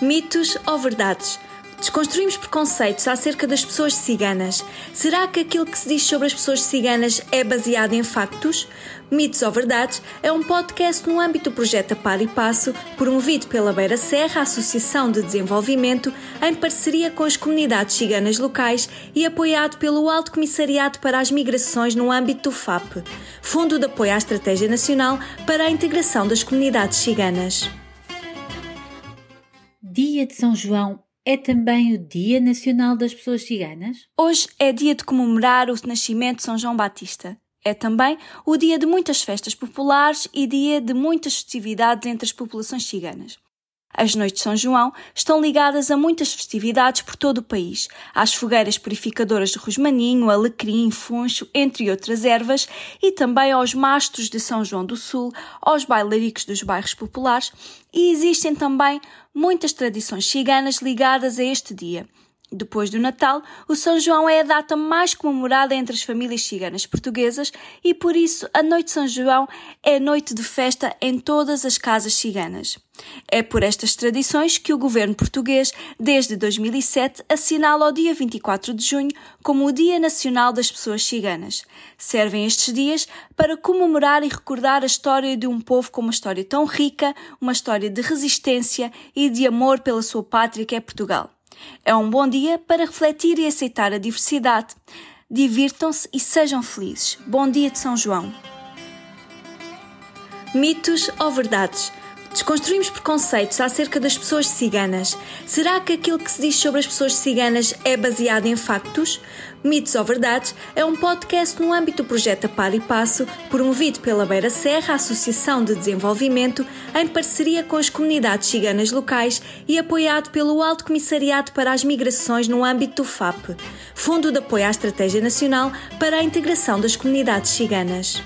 Mitos ou verdades? Desconstruímos preconceitos acerca das pessoas ciganas. Será que aquilo que se diz sobre as pessoas ciganas é baseado em factos? Mitos ou Verdades é um podcast no âmbito do projeto Par e Passo, promovido pela Beira Serra Associação de Desenvolvimento, em parceria com as comunidades ciganas locais e apoiado pelo Alto Comissariado para as Migrações no âmbito do FAP, Fundo de Apoio à Estratégia Nacional para a Integração das Comunidades Ciganas. Dia de São João é também o Dia Nacional das Pessoas Ciganas? Hoje é dia de comemorar o nascimento de São João Batista. É também o dia de muitas festas populares e dia de muitas festividades entre as populações ciganas. As noites de São João estão ligadas a muitas festividades por todo o país, às fogueiras purificadoras de rosmaninho, alecrim, funcho, entre outras ervas, e também aos mastros de São João do Sul, aos bailaricos dos bairros populares, e existem também muitas tradições ciganas ligadas a este dia, depois do Natal, o São João é a data mais comemorada entre as famílias ciganas portuguesas e por isso a Noite de São João é noite de festa em todas as casas ciganas. É por estas tradições que o governo português, desde 2007, assinala o dia 24 de junho como o Dia Nacional das Pessoas Ciganas. Servem estes dias para comemorar e recordar a história de um povo com uma história tão rica, uma história de resistência e de amor pela sua pátria que é Portugal. É um bom dia para refletir e aceitar a diversidade. Divirtam-se e sejam felizes. Bom dia de São João. Mitos ou verdades? Desconstruímos preconceitos acerca das pessoas ciganas. Será que aquilo que se diz sobre as pessoas ciganas é baseado em factos? Mitos ou Verdades é um podcast no âmbito do projeto A Par e Passo, promovido pela Beira Serra Associação de Desenvolvimento, em parceria com as comunidades ciganas locais e apoiado pelo Alto Comissariado para as Migrações no âmbito do FAP, Fundo de Apoio à Estratégia Nacional para a Integração das Comunidades Ciganas.